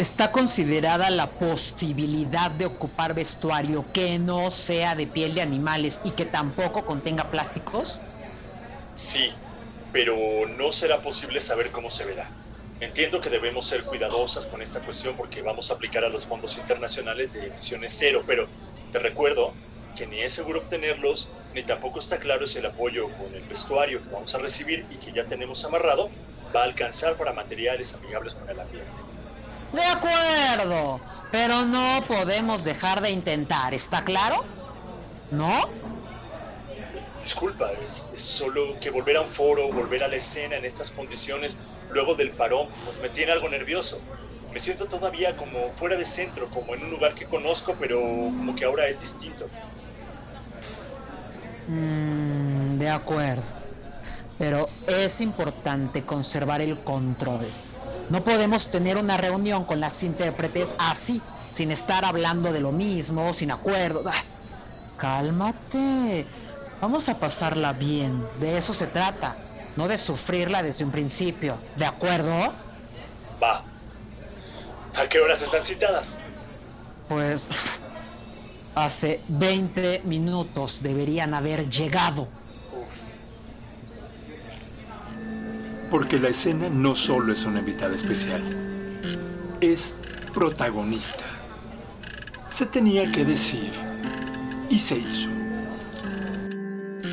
¿Está considerada la posibilidad de ocupar vestuario que no sea de piel de animales y que tampoco contenga plásticos? Sí, pero no será posible saber cómo se verá. Entiendo que debemos ser cuidadosas con esta cuestión porque vamos a aplicar a los fondos internacionales de emisiones cero, pero te recuerdo que ni es seguro obtenerlos, ni tampoco está claro si el apoyo con el vestuario que vamos a recibir y que ya tenemos amarrado va a alcanzar para materiales amigables con el ambiente. De acuerdo, pero no podemos dejar de intentar, ¿está claro? ¿No? Disculpa, es, solo que volver a un foro, volver a la escena en estas condiciones, luego del parón, pues me tiene algo nervioso. Me siento todavía como fuera de centro, como en un lugar que conozco, pero como que ahora es distinto. Mm, de acuerdo, pero es importante conservar el control. No podemos tener una reunión con las intérpretes así, sin estar hablando de lo mismo, sin acuerdo. Ah, cálmate. Vamos a pasarla bien. De eso se trata. No de sufrirla desde un principio. ¿De acuerdo? Va. ¿A qué horas están citadas? Pues hace 20 minutos deberían haber llegado. Porque la escena no solo es una invitada especial, es protagonista. Se tenía que decir y se hizo.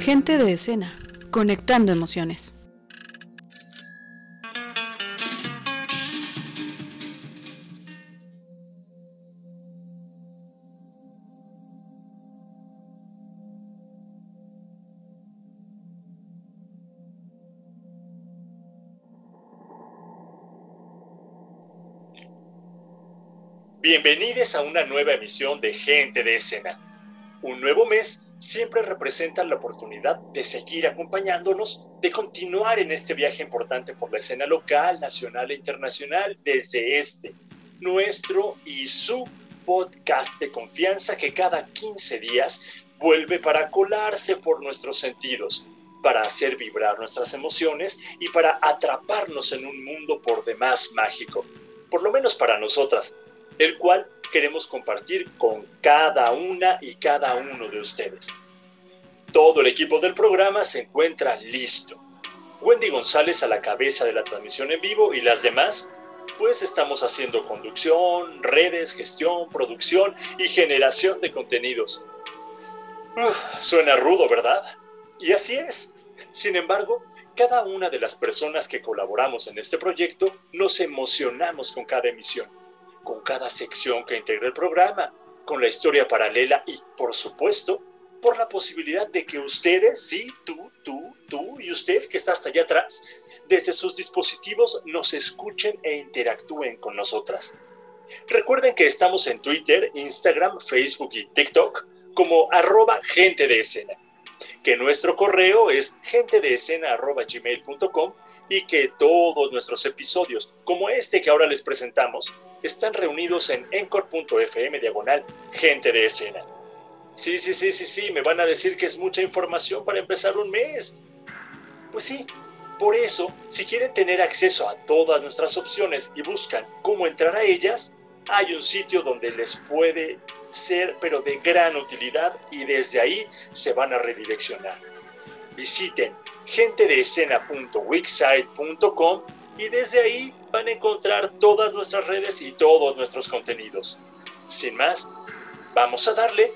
Gente de escena, conectando emociones. Bienvenidos a una nueva emisión de Gente de Escena. Un nuevo mes siempre representa la oportunidad de seguir acompañándonos, de continuar en este viaje importante por la escena local, nacional e internacional desde este, nuestro y su podcast de confianza que cada 15 días vuelve para colarse por nuestros sentidos, para hacer vibrar nuestras emociones y para atraparnos en un mundo por demás mágico, por lo menos para nosotras el cual queremos compartir con cada una y cada uno de ustedes. Todo el equipo del programa se encuentra listo. Wendy González a la cabeza de la transmisión en vivo y las demás, pues estamos haciendo conducción, redes, gestión, producción y generación de contenidos. suena rudo, ¿verdad? Y así es. Sin embargo, cada una de las personas que colaboramos en este proyecto nos emocionamos con cada emisión con cada sección que integra el programa, con la historia paralela y, por supuesto, por la posibilidad de que ustedes, sí, tú, tú, tú y usted que está hasta allá atrás, desde sus dispositivos nos escuchen e interactúen con nosotras. Recuerden que estamos en Twitter, Instagram, Facebook y TikTok como arroba gente de escena, que nuestro correo es gmail.com y que todos nuestros episodios, como este que ahora les presentamos, están reunidos en encore.fm diagonal gente de escena. Sí, sí, sí, sí, sí, me van a decir que es mucha información para empezar un mes. Pues sí, por eso, si quieren tener acceso a todas nuestras opciones y buscan cómo entrar a ellas, hay un sitio donde les puede ser, pero de gran utilidad, y desde ahí se van a redireccionar. Visiten gentedeescena.wixsite.com y desde ahí van a encontrar todas nuestras redes y todos nuestros contenidos. Sin más, vamos a darle,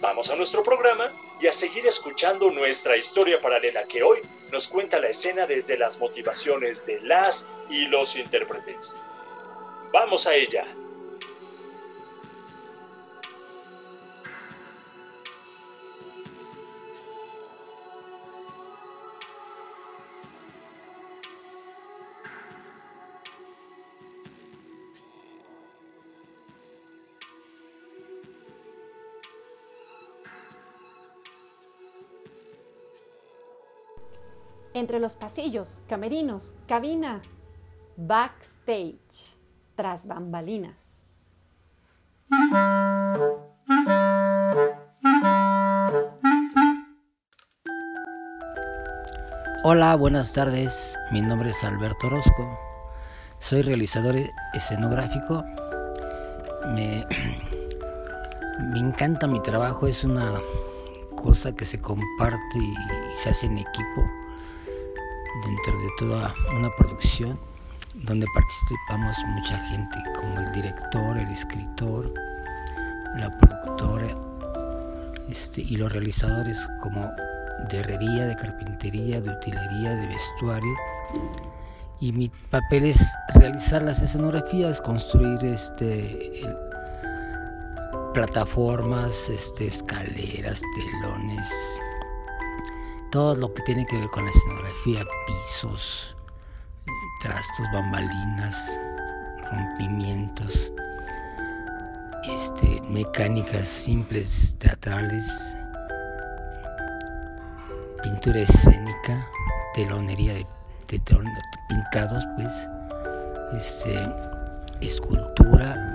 vamos a nuestro programa y a seguir escuchando nuestra historia paralela que hoy nos cuenta la escena desde las motivaciones de las y los intérpretes. Vamos a ella. Entre los pasillos, camerinos, cabina, backstage, tras bambalinas. Hola, buenas tardes. Mi nombre es Alberto Orozco. Soy realizador escenográfico me, me encanta mi trabajo, es una cosa que se comparte y, se hace en equipo dentro de toda una producción donde participamos mucha gente como el director, el escritor, la productora este, y los realizadores como de herrería, de carpintería, de utilería, de vestuario. Y mi papel es realizar las escenografías, construir este, plataformas, este, escaleras, telones, todo lo que tiene que ver con la escenografía, pisos, trastos, bambalinas, rompimientos, este, mecánicas simples teatrales, pintura escénica, telonería de, pintados, pues, este, escultura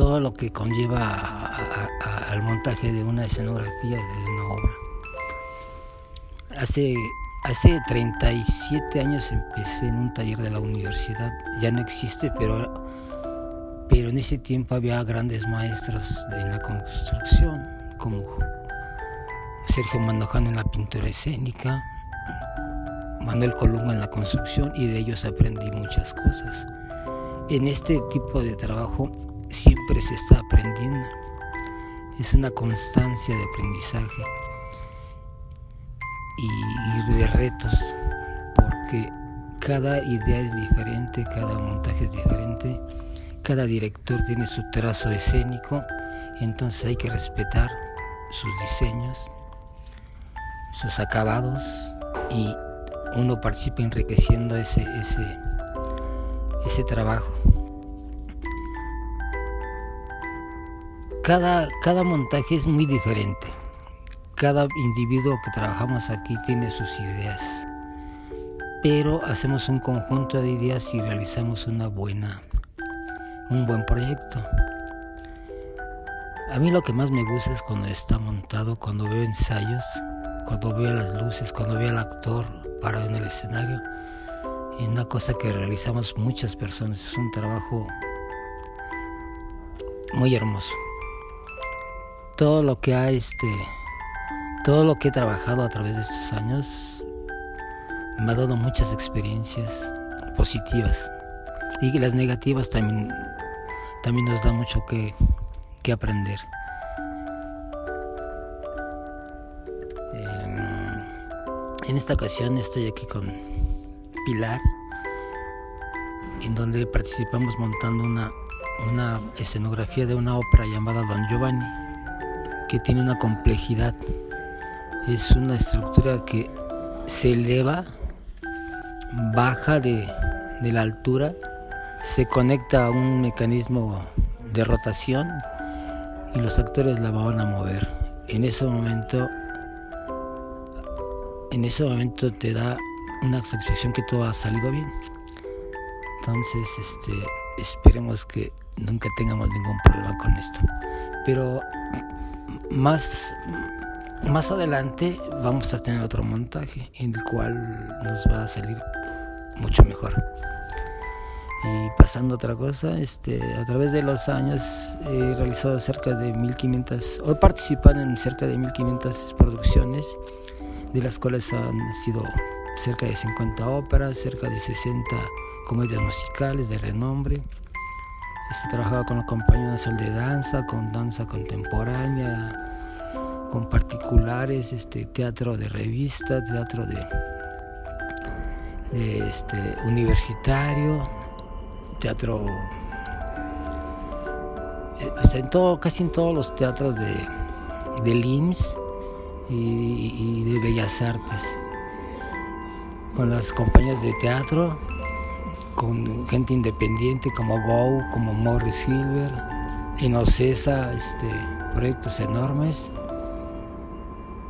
todo lo que conlleva al montaje de una escenografía de. Hace, hace 37 años empecé en un taller de la universidad, ya no existe, pero, pero en ese tiempo había grandes maestros de la construcción, como Sergio Mandojano en la pintura escénica, Manuel Colunga en la construcción y de ellos aprendí muchas cosas. En este tipo de trabajo siempre se está aprendiendo. Es una constancia de aprendizaje y, de retos, porque cada idea es diferente, cada montaje es diferente, cada director tiene su trazo escénico, entonces hay que respetar sus diseños, sus acabados y uno participa enriqueciendo ese, ese, ese trabajo. Cada, cada montaje es muy diferente. Cada individuo que trabajamos aquí tiene sus ideas. Pero hacemos un conjunto de ideas y realizamos una buena, un buen proyecto. A mí lo que más me gusta es cuando está montado, cuando veo ensayos, cuando veo las luces, cuando veo al actor parado en el escenario. Y una cosa que realizamos muchas personas, es un trabajo muy hermoso todo lo que ha este todo lo que he trabajado a través de estos años me ha dado muchas experiencias positivas y las negativas también también nos da mucho que, que aprender em, en esta ocasión estoy aquí con Pilar en donde participamos montando una, una escenografía de una ópera llamada Don Giovanni que tiene una complejidad. Es una estructura que se eleva, baja de, la altura, se conecta a un mecanismo de rotación y los actores la van a mover. En ese momento, en ese momento te da una satisfacción que todo ha salido bien. Entonces, este, esperemos que nunca tengamos ningún problema con esto. Pero más, más adelante vamos a tener otro montaje en el cual nos va a salir mucho mejor. Y pasando a otra cosa, este, a través de los años he realizado cerca de 1500, o he participado en cerca de 1500 producciones, de las cuales han sido cerca de 50 óperas, cerca de 60 comedias musicales de renombre, He trabajado con la Compañía Nacional de Danza, con danza contemporánea, con particulares, este, teatro de revista, teatro de, este, universitario, teatro eh, en todo, casi en todos los teatros de, de LIMS y, de Bellas Artes, con las compañías de teatro con gente independiente como Go, como Morris Silver, en Ocesa, este, proyectos enormes.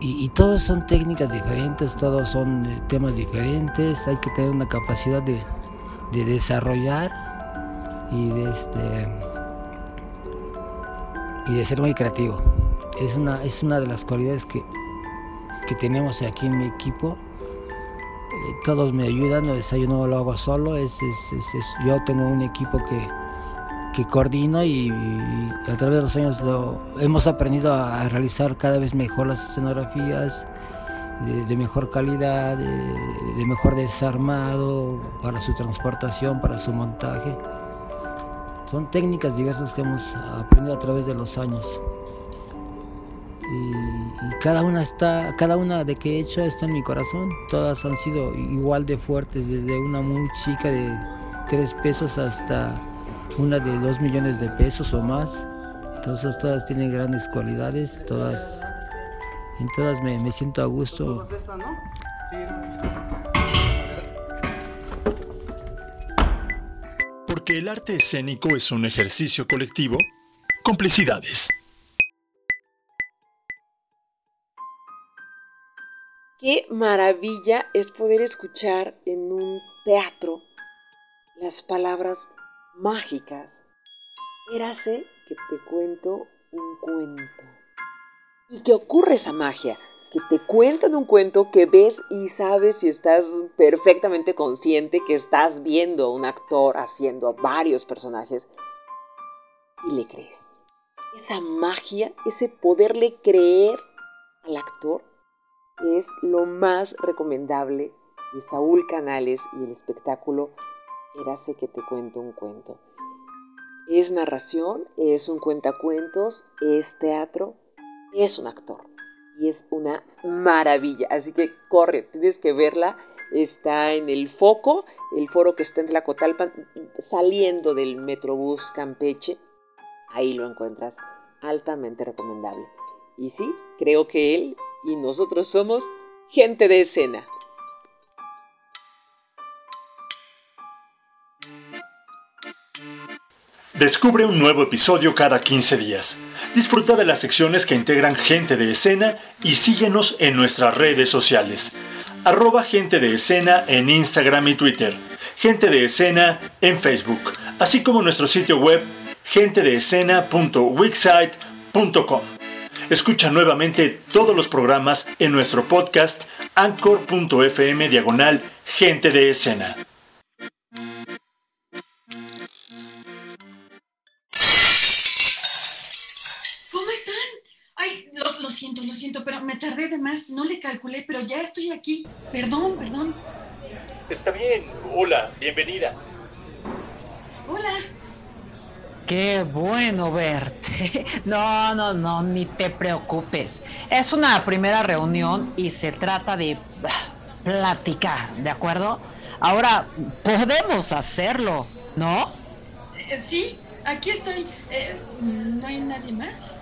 Y, todos son técnicas diferentes, todos son eh, temas diferentes, hay que tener una capacidad de, desarrollar y de, este, y de ser muy creativo. Es una, es una de las cualidades que, que tenemos aquí en mi equipo todos me ayudan, el desayuno lo hago solo, es, yo tengo un equipo que, que coordino y, a través de los años lo, hemos aprendido a, realizar cada vez mejor las escenografías de, mejor calidad, de, mejor desarmado para su transportación, para su montaje. Son técnicas diversas que hemos aprendido a través de los años. Y, cada una está, cada una de que he hecho está en mi corazón. Todas han sido igual de fuertes, desde una muy chica de tres pesos hasta una de dos millones de pesos o más. Entonces todas tienen grandes cualidades, todas, en todas me, me siento a gusto. Porque el arte escénico es un ejercicio colectivo, complicidades. Qué maravilla es poder escuchar en un teatro las palabras mágicas. Érase que te cuento un cuento. ¿Y qué ocurre esa magia? Que te cuentan un cuento que ves y sabes y estás perfectamente consciente que estás viendo a un actor haciendo varios personajes y le crees. Esa magia, ese poderle creer al actor es lo más recomendable de Saúl Canales y el espectáculo Érase que te cuento un cuento. Es narración, es un cuentacuentos, es teatro, es un actor. Y es una maravilla. Así que corre, tienes que verla. Está en el foco, el foro que está en Tlacotalpan, saliendo del Metrobús Campeche. Ahí lo encuentras. Altamente recomendable. Y sí, creo que él y nosotros somos gente de escena. Descubre un nuevo episodio cada 15 días. Disfruta de las secciones que integran gente de escena y síguenos en nuestras redes sociales. Arroba gente de escena en Instagram y Twitter. Gente de escena en Facebook. Así como nuestro sitio web gentedeescena.wixsite.com. Escucha nuevamente todos los programas en nuestro podcast anchor.fm diagonal gente de escena. Siento, lo siento, pero me tardé de más, no le calculé, pero ya estoy aquí. Perdón, perdón. Está bien, hola, bienvenida. Hola. Qué bueno verte. No, no, no, ni te preocupes. Es una primera reunión y se trata de platicar, ¿de acuerdo? Ahora podemos hacerlo, ¿no? Eh, sí, aquí estoy. Eh, ¿No hay nadie más?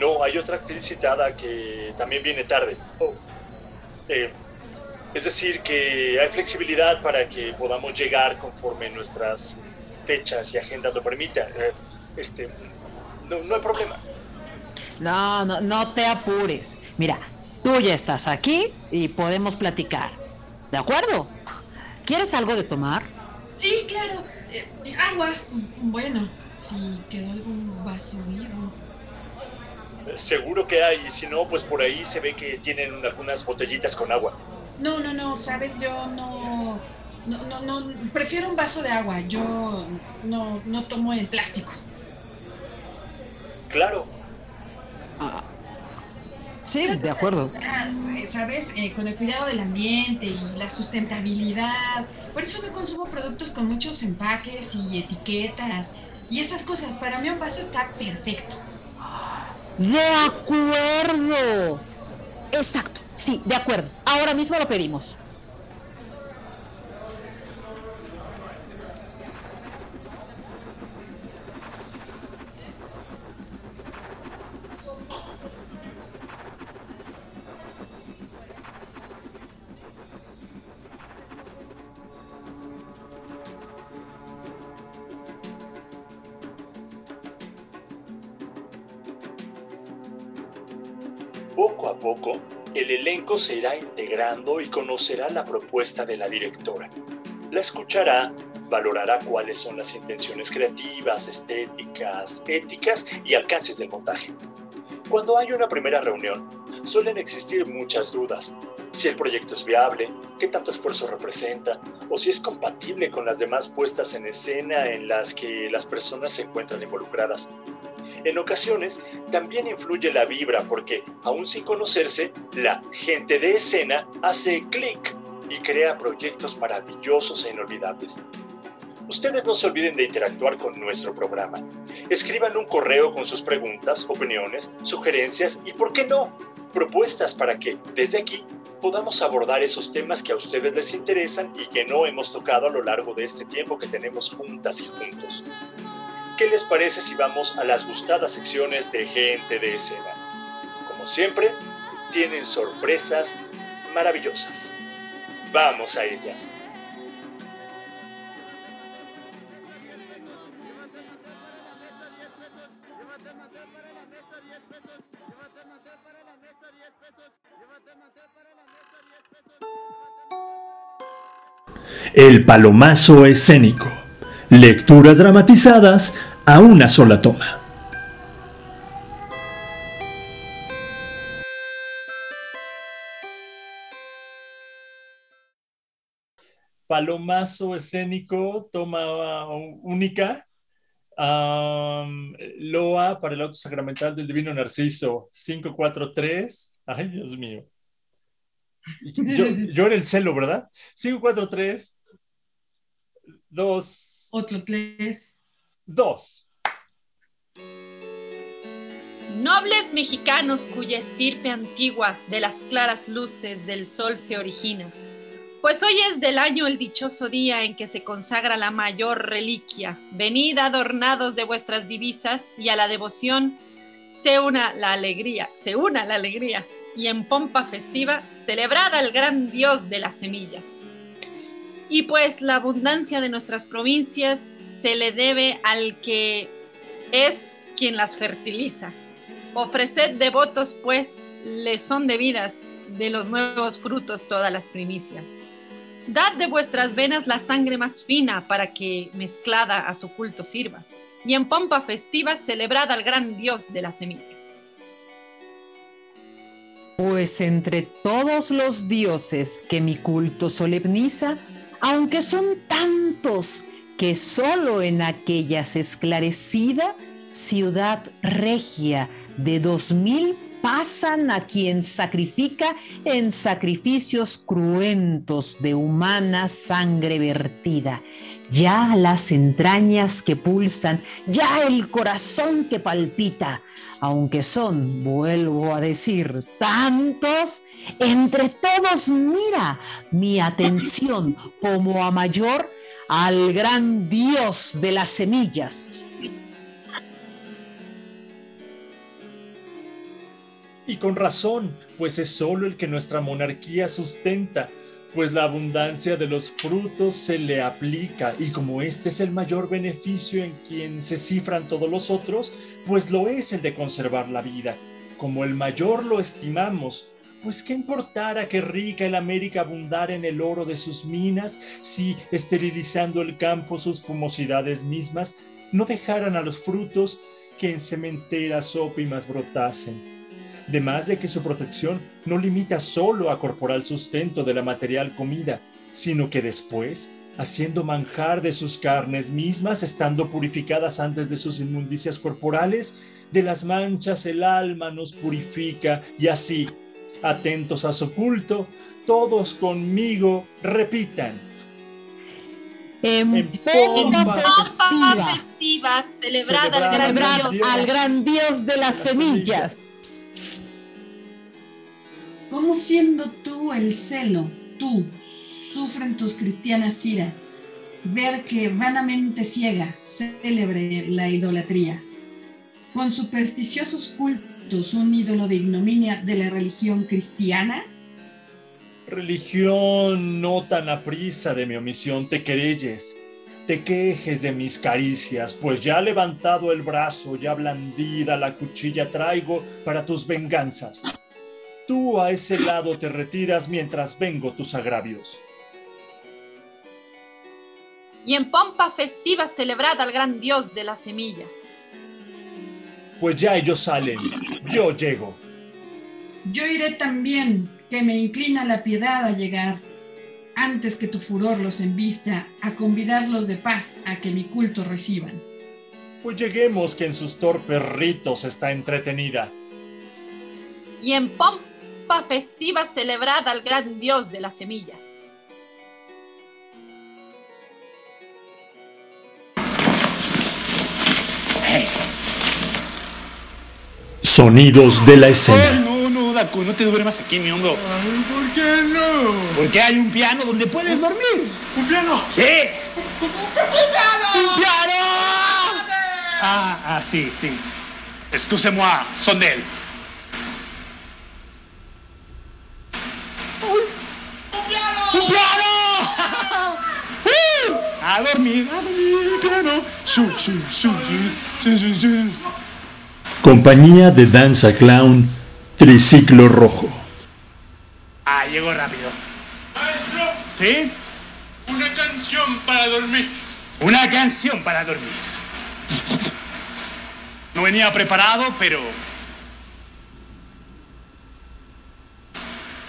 No, hay otra actriz citada que también viene tarde. Oh, eh, es decir, que hay flexibilidad para que podamos llegar conforme nuestras fechas y agendas lo permitan. Eh, este, no, no hay problema. No, no, no te apures. Mira, tú ya estás aquí y podemos platicar. ¿De acuerdo? ¿Quieres algo de tomar? Sí, claro. Eh, agua. Bueno, si quedó algún vaso vivo. Seguro que hay, y si no, pues por ahí se ve que tienen algunas botellitas con agua. No, no, no, sabes, yo no, no, no, prefiero un vaso de agua, yo no, no tomo en plástico. Claro. Ah, sí, de acuerdo. Ah, sabes, eh, con el cuidado del ambiente y la sustentabilidad. Por eso no consumo productos con muchos empaques y etiquetas y esas cosas. Para mí un vaso está perfecto. De acuerdo. Exacto. Sí, de acuerdo. Ahora mismo lo pedimos. Se irá integrando y conocerá la propuesta de la directora. La escuchará, valorará cuáles son las intenciones creativas, estéticas, éticas y alcances del montaje. Cuando hay una primera reunión, suelen existir muchas dudas. si el proyecto es viable, qué tanto esfuerzo representa, o si es compatible con las demás puestas en escena en las que las personas se encuentran involucradas. En ocasiones también influye la vibra porque, aún sin conocerse, la gente de escena hace clic y crea proyectos maravillosos e inolvidables. Ustedes no se olviden de interactuar con nuestro programa. Escriban un correo con sus preguntas, opiniones, sugerencias y, ¿por qué no?, propuestas para que, desde aquí, podamos abordar esos temas que a ustedes les interesan y que no hemos tocado a lo largo de este tiempo que tenemos juntas y juntos. ¿Qué les parece si vamos a las gustadas secciones de gente de escena? Como siempre, tienen sorpresas maravillosas. Vamos a ellas. El palomazo escénico. Lecturas dramatizadas a una sola toma. Palomazo escénico, toma única. Loa para el auto sacramental del Divino Narciso, 543. Ay, Dios mío. Yo, yo era el celo, ¿verdad? 543 dos. Otro tres. Dos. Nobles mexicanos cuya estirpe antigua de las claras luces del sol se origina. Pues hoy es del año el dichoso día en que se consagra la mayor reliquia. Venid adornados de vuestras divisas y a la devoción se una la alegría, se una la alegría y en pompa festiva celebrada el gran Dios de las semillas. Y pues la abundancia de nuestras provincias se le debe al que es quien las fertiliza. Ofreced devotos, pues, les son debidas de los nuevos frutos todas las primicias. Dad de vuestras venas la sangre más fina para que, mezclada a su culto sirva, y en pompa festiva celebrad al gran Dios de las semillas. Pues entre todos los dioses que mi culto solemniza, aunque son tantos que solo en aquellas esclarecida ciudad regia de dos mil pasan a quien sacrifica en sacrificios cruentos de humana sangre vertida. Ya las entrañas que pulsan, ya el corazón que palpita, aunque son, vuelvo a decir, tantos, entre todos mira mi atención como a mayor al gran Dios de las semillas. Y con razón, pues es solo el que nuestra monarquía sustenta pues la abundancia de los frutos se le aplica y como este es el mayor beneficio en quien se cifran todos los otros, pues lo es el de conservar la vida. Como el mayor lo estimamos, pues qué importara que rica el América abundara en el oro de sus minas, si esterilizando el campo sus fumosidades mismas, no dejaran a los frutos que en cementeras ópimas brotasen de más de que su protección no limita solo a corporal sustento de la material comida, sino que después, haciendo manjar de sus carnes mismas, estando purificadas antes de sus inmundicias corporales, de las manchas el alma nos purifica y así, atentos a su culto, todos conmigo repitan. En, pompa, festiva, celebrada al, gran Dios, de las, semillas ¿Cómo siendo tú el celo, tú, sufren tus cristianas iras, ver que vanamente ciega, célebre la idolatría? Con supersticiosos cultos, un ídolo de ignominia de la religión cristiana? Religión, no tan aprisa de mi omisión te querelles, te quejes de mis caricias, pues ya levantado el brazo, ya blandida la cuchilla traigo para tus venganzas. Tú a ese lado te retiras mientras vengo tus agravios. Y en pompa festiva celebrada al gran dios de las semillas. Pues ya ellos salen, yo llego. Yo iré también, que me inclina la piedad a llegar, antes que tu furor los embista, a convidarlos de paz a que mi culto reciban. Pues lleguemos que en sus torpes ritos está entretenida. Y en pompa festiva celebrada al gran dios de las semillas. Sonidos de la escena. no, no, Daku, no te duermas aquí en mi hombro. ¿Por qué no? Porque hay un piano donde puedes dormir. ¿Un piano? Sí. ¡Un piano! ¡Un piano! Ah, ah, sí, sí. Excusez-moi, son de él. ¡Un piano! ¡Un piano! ¡Uh! A dormir, a dormir, piano. Su, su, su, su, su, su. Compañía de danza clown Triciclo Rojo. Ah, llegó rápido. Maestro, ¿Sí? una canción para dormir. Una canción para dormir. No venía preparado, pero...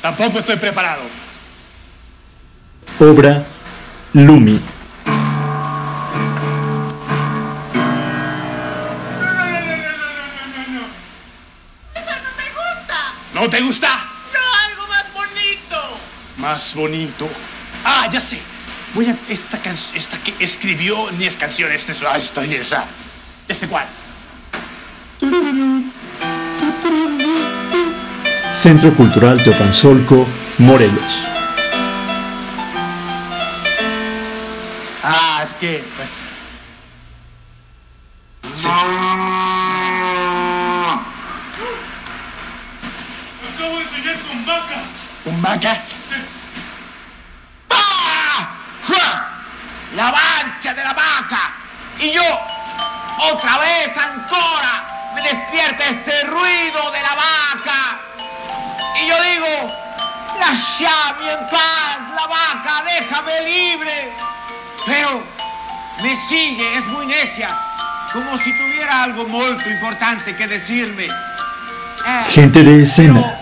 Tampoco estoy preparado. Obra Lumi. No, no, no, no, no, no, no, no. ¡Eso no me gusta! ¿No te gusta? ¡No, algo más bonito! Más bonito. Ah, ya sé. Voy a esta canción, esta que escribió ni es canción, este es, ah, esta esa. Este cuál. Centro Cultural Teopanzolco, Morelos. Que, pues. Sí. Acabo de soñar con vacas. ¿Con vacas? Sí. ¡Ah! La mancha de la vaca. Y yo, otra vez, ancora, me despierta este ruido de la vaca. Y yo digo, lasciami en paz, la vaca, déjame libre. Pero me sigue, es muy necia, como si tuviera algo muy importante que decirme. Eh, Gente de escena.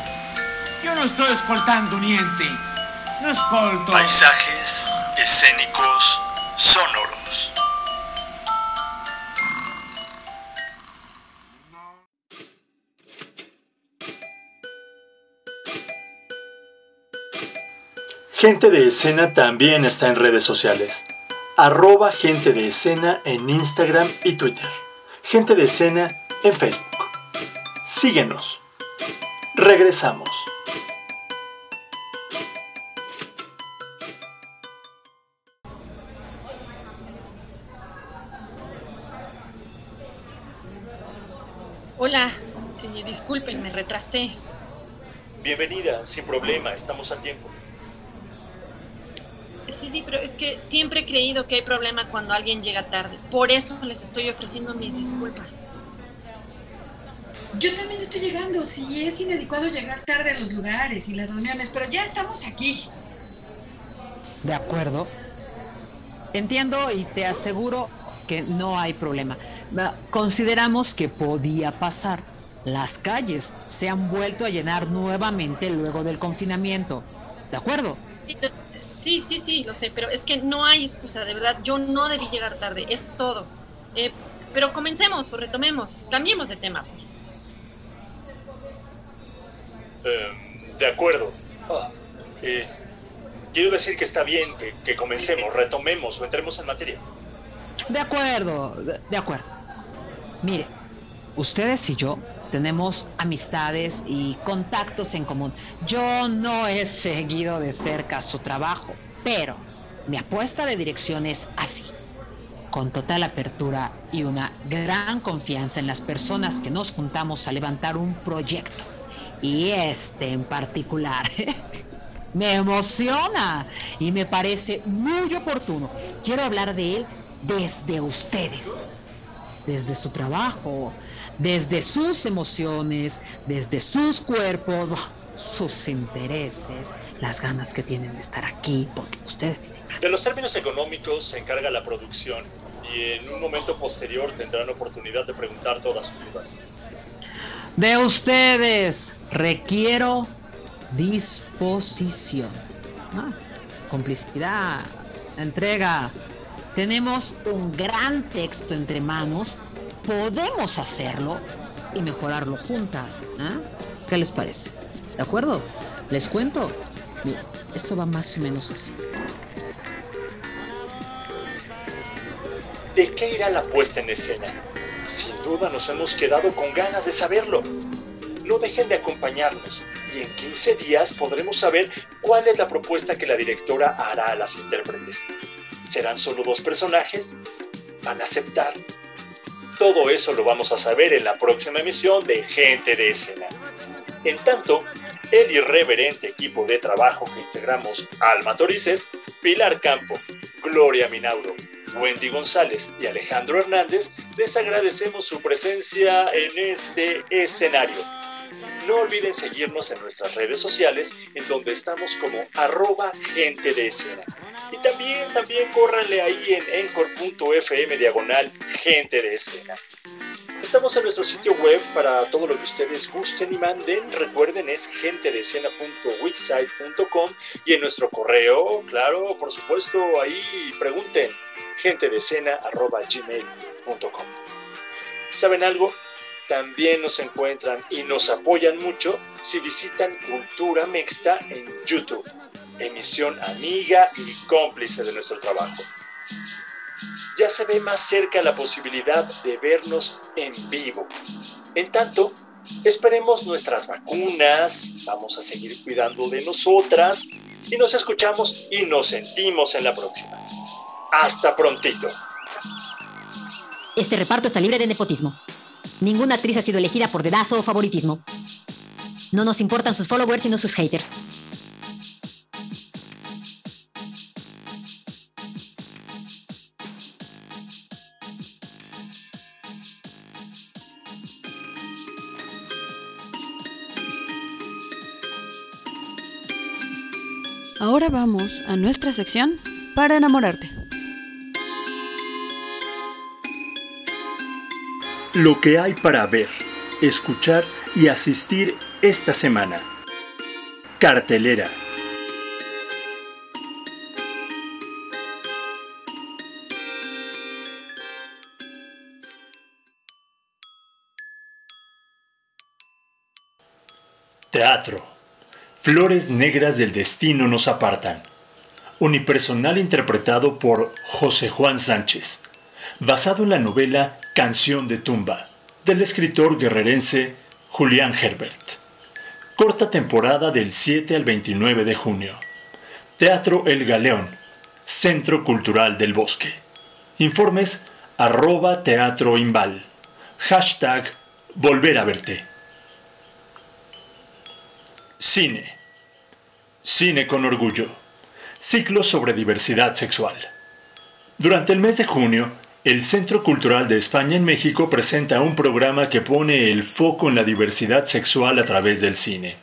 Yo no estoy escoltando niente. No escolto. Paisajes escénicos sonoros. Gente de escena también está en redes sociales. Arroba gente de escena en Instagram y Twitter. Gente de escena en Facebook. Síguenos. Regresamos. Hola, eh, disculpen, me retrasé. Bienvenida, sin problema, estamos a tiempo. Sí, sí, pero es que siempre he creído que hay problema cuando alguien llega tarde. Por eso les estoy ofreciendo mis disculpas. Yo también estoy llegando. Sí, es inadecuado llegar tarde a los lugares y las reuniones, pero ya estamos aquí. ¿De acuerdo? Entiendo y te aseguro que no hay problema. Consideramos que podía pasar. Las calles se han vuelto a llenar nuevamente luego del confinamiento. ¿De acuerdo? Sí, sí, sí, lo sé, pero es que no hay excusa, de verdad. Yo no debí llegar tarde, es todo. Eh, pero comencemos o retomemos, cambiemos de tema, pues. Eh, de acuerdo. Ah, eh, quiero decir que está bien que, que comencemos, retomemos o entremos en materia. De acuerdo, de, de acuerdo. Mire, ustedes y yo tenemos amistades y contactos en común. Yo no he seguido de cerca su trabajo, pero mi apuesta de dirección es así. Con total apertura y una gran confianza en las personas que nos juntamos a levantar un proyecto. Y este en particular me emociona y me parece muy oportuno. Quiero hablar de él desde ustedes, desde su trabajo, desde sus emociones, desde sus cuerpos, sus intereses, las ganas que tienen de estar aquí, porque ustedes tienen De los términos económicos se encarga la producción y en un momento posterior tendrán oportunidad de preguntar todas sus dudas. De ustedes requiero disposición. Ah, complicidad, entrega. Tenemos un gran texto entre manos. Podemos hacerlo y mejorarlo juntas. ¿ah? ¿Qué les parece? ¿De acuerdo? ¿Les cuento? Mira, esto va más o menos así. ¿De qué irá la puesta en escena? Sin duda nos hemos quedado con ganas de saberlo. No dejen de acompañarnos y en 15 días podremos saber cuál es la propuesta que la directora hará a las intérpretes. ¿Serán solo dos personajes? ¿Van a aceptar? Todo eso lo vamos a saber en la próxima emisión de Gente de Escena. En tanto, el irreverente equipo de trabajo que integramos Alma Torices, Pilar Campo, Gloria Minauro, Wendy González y Alejandro Hernández, les agradecemos su presencia en este escenario. No olviden seguirnos en nuestras redes sociales, en donde estamos como arroba gente de escena. Y también, también córranle ahí en encore.fm diagonal gente de escena. Estamos en nuestro sitio web para todo lo que ustedes gusten y manden. Recuerden, es gentedescena.wixsite.com y en nuestro correo, claro, por supuesto, ahí pregunten gentedescena.gmail.com. ¿Saben algo? También nos encuentran y nos apoyan mucho si visitan Cultura Mexta en YouTube, emisión amiga y cómplice de nuestro trabajo ya se ve más cerca la posibilidad de vernos en vivo. En tanto, esperemos nuestras vacunas, vamos a seguir cuidando de nosotras y nos escuchamos y nos sentimos en la próxima. Hasta prontito. Este reparto está libre de nepotismo. Ninguna actriz ha sido elegida por dedazo o favoritismo. No nos importan sus followers sino sus haters. Nuestra sección para enamorarte. Lo que hay para ver, escuchar y asistir esta semana. Cartelera. Teatro. Flores negras del destino nos apartan. Unipersonal interpretado por José Juan Sánchez, basado en la novela Canción de tumba, del escritor guerrerense Julián Herbert. Corta temporada del 7 al 29 de junio. Teatro El Galeón, Centro Cultural del Bosque. Informes arroba teatro imbal. Hashtag volver a verte. Cine. Cine con orgullo. Ciclo sobre diversidad sexual. Durante el mes de junio, el Centro Cultural de España en México presenta un programa que pone el foco en la diversidad sexual a través del cine.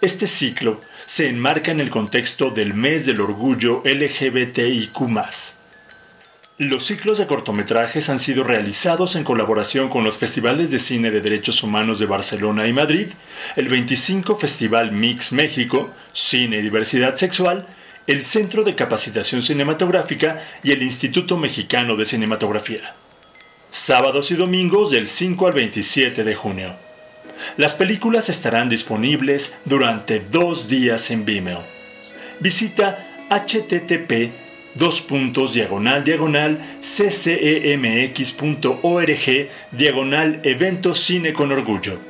Este ciclo se enmarca en el contexto del mes del orgullo LGBTIQ. Los ciclos de cortometrajes han sido realizados en colaboración con los Festivales de Cine de Derechos Humanos de Barcelona y Madrid, el 25 Festival Mix México, Cine y Diversidad Sexual, el Centro de Capacitación Cinematográfica y el Instituto Mexicano de Cinematografía. Sábados y domingos del 5 al 27 de junio. Las películas estarán disponibles durante dos días en Vimeo. Visita http dos puntos diagonal diagonal ccemx.org diagonal evento cine con orgullo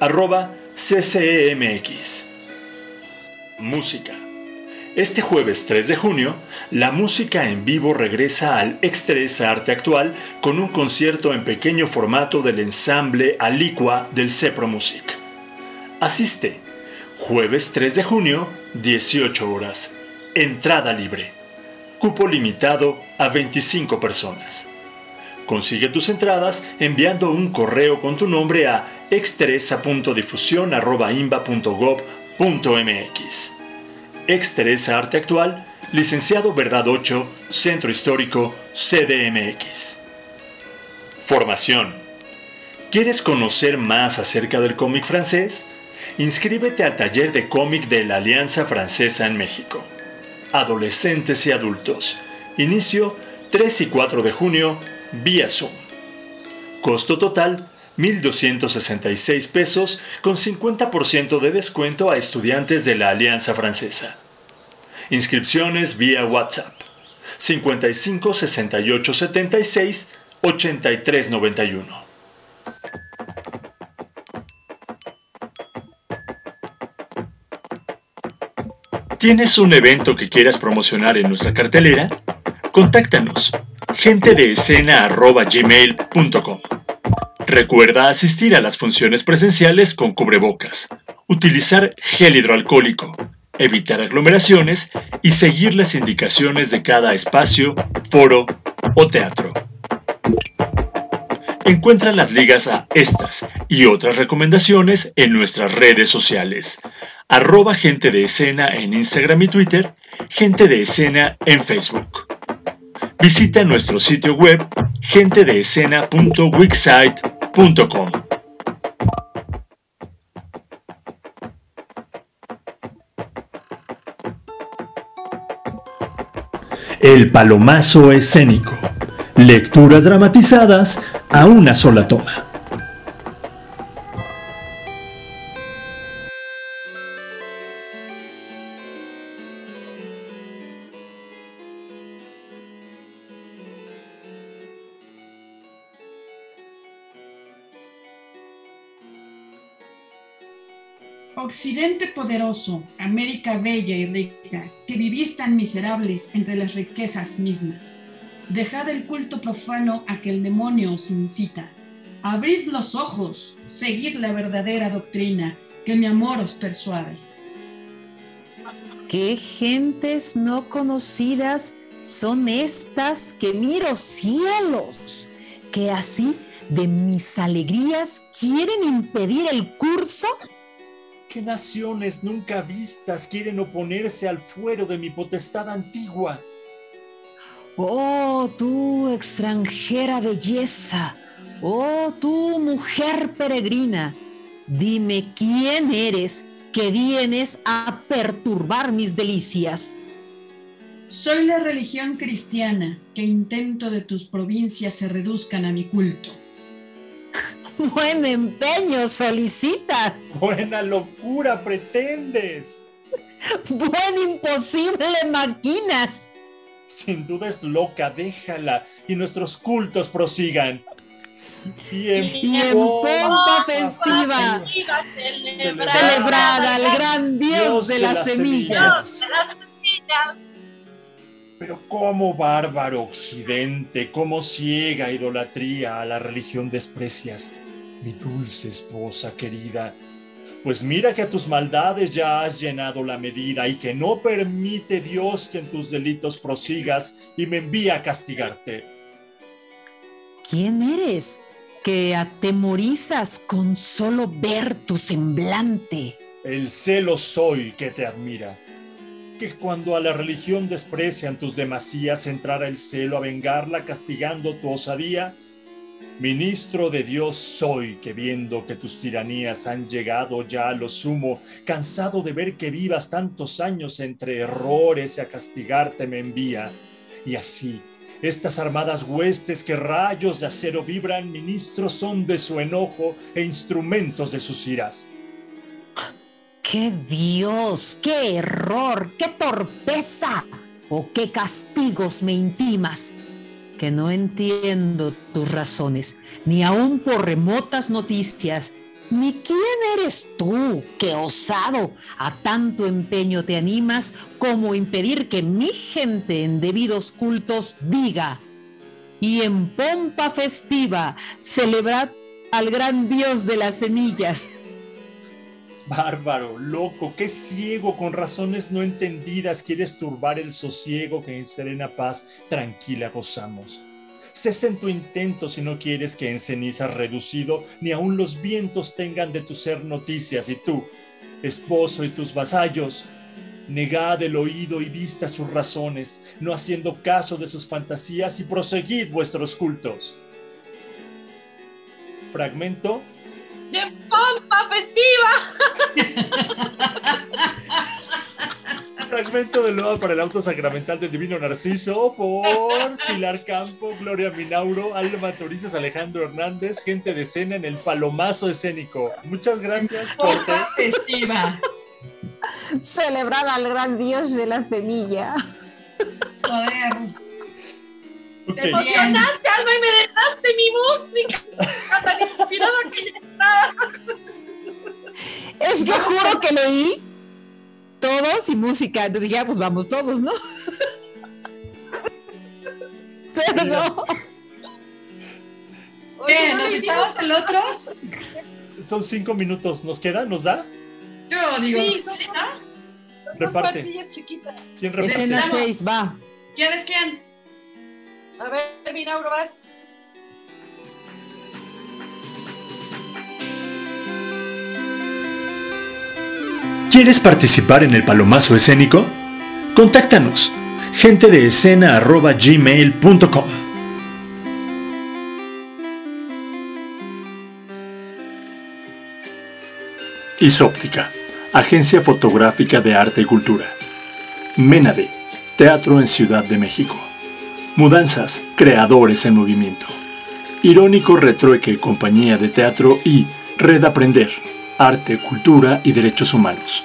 arroba ccemx música este jueves 3 de junio, la música en vivo regresa al Extresa Arte Actual con un concierto en pequeño formato del ensamble Alicua del Cepro Music. Asiste, jueves 3 de junio, 18 horas. Entrada libre cupo limitado a 25 personas. Consigue tus entradas enviando un correo con tu nombre a exteresa.difusión.imba.gov.mx. Exteresa Arte Actual, licenciado Verdad 8, Centro Histórico, CDMX. Formación. ¿Quieres conocer más acerca del cómic francés? Inscríbete al taller de cómic de la Alianza Francesa en México. Adolescentes y adultos. Inicio 3 y 4 de junio vía Zoom. Costo total 1.266 pesos con 50% de descuento a estudiantes de la Alianza Francesa. Inscripciones vía WhatsApp 55 68 76 83 91. ¿Tienes un evento que quieras promocionar en nuestra cartelera? Contáctanos gente de gmail.com Recuerda asistir a las funciones presenciales con cubrebocas, utilizar gel hidroalcohólico, evitar aglomeraciones y seguir las indicaciones de cada espacio, foro o teatro. Encuentra las ligas a estas y otras recomendaciones en nuestras redes sociales. Arroba gente de escena en Instagram y Twitter, gente de escena en Facebook. Visita nuestro sitio web gentedeescena.wixsite.com el Palomazo Escénico. Lecturas dramatizadas a una sola toma. América bella y rica, que vivís tan miserables entre las riquezas mismas. Dejad el culto profano a que el demonio os incita. Abrid los ojos, seguid la verdadera doctrina, que mi amor os persuade. ¿Qué gentes no conocidas son estas que miro cielos, que así de mis alegrías quieren impedir el curso? ¿Qué naciones nunca vistas quieren oponerse al fuero de mi potestad antigua? Oh, tú extranjera belleza, oh, tú mujer peregrina, dime quién eres que vienes a perturbar mis delicias. Soy la religión cristiana que intento de tus provincias se reduzcan a mi culto. Buen empeño solicitas. Buena locura pretendes. Buen imposible maquinas. Sin duda es loca, déjala y nuestros cultos prosigan. Y en, pompa festiva, celebrada, al gran Dios, de, las, semillas. Pero cómo bárbaro occidente, cómo ciega idolatría a la religión desprecias mi dulce esposa querida, pues mira que a tus maldades ya has llenado la medida y que no permite Dios que en tus delitos prosigas y me envía a castigarte. ¿Quién eres que atemorizas con solo ver tu semblante? El celo soy que te admira. Que cuando a la religión desprecian tus demasías, entrara el celo a vengarla castigando tu osadía, Ministro de Dios soy, que viendo que tus tiranías han llegado ya a lo sumo, cansado de ver que vivas tantos años entre errores y a castigarte me envía. Y así, estas armadas huestes que rayos de acero vibran, ministros son de su enojo e instrumentos de sus iras. ¡Qué Dios! ¡Qué error! ¡Qué torpeza! ¿O qué castigos me intimas? Que no entiendo tus razones, ni aun por remotas noticias, ni quién eres tú que osado a tanto empeño te animas como impedir que mi gente en debidos cultos diga y en pompa festiva celebrad al gran Dios de las semillas. Bárbaro, loco, qué ciego, con razones no entendidas quieres turbar el sosiego que en serena paz tranquila gozamos. Cesa en tu intento si no quieres que en cenizas reducido ni aun los vientos tengan de tu ser noticias y tú, esposo y tus vasallos, negad el oído y vista sus razones, no haciendo caso de sus fantasías y proseguid vuestros cultos. Fragmento de pompa festiva. Fragmento de loa para el auto sacramental del Divino Narciso por Pilar Campo, Gloria Minauro, Alma Torices, Alejandro Hernández, gente de escena en el palomazo escénico. Muchas gracias, Corte. festiva. Celebrar al gran dios de la semilla. Joder. Ok. Te emocionaste, Alma, y me dejaste mi música. Tan inspirada que ya estaba. Es que juro que leí todos y música. Entonces ya, pues vamos todos, ¿no? Pero no. ¿Qué? ¿Nos echamos el otro? Son cinco minutos. ¿Nos queda? ¿Nos da? Yo digo, Sí, son Reparte. chiquitas. ¿Quién reparte? Escena 6, va. ¿Quién es quién? A ver, Minauro, vas. ¿Quieres participar en el palomazo escénico? Contáctanos. Gente de escena. Isóptica, Agencia Fotográfica de Arte y Cultura. Menade, Teatro en Ciudad de México. Mudanzas, Creadores en Movimiento. Irónico Retrueque, Compañía de Teatro y Red Aprender, Arte, Cultura y Derechos Humanos.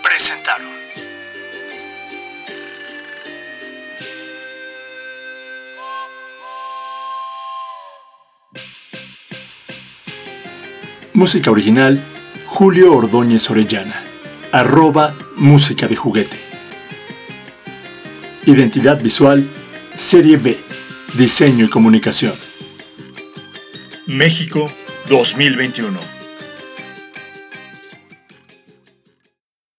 Presentaron. Música original, Julio Ordóñez Orellana. Arroba Música de Juguete. Identidad visual, Serie B. Diseño y comunicación. México 2021.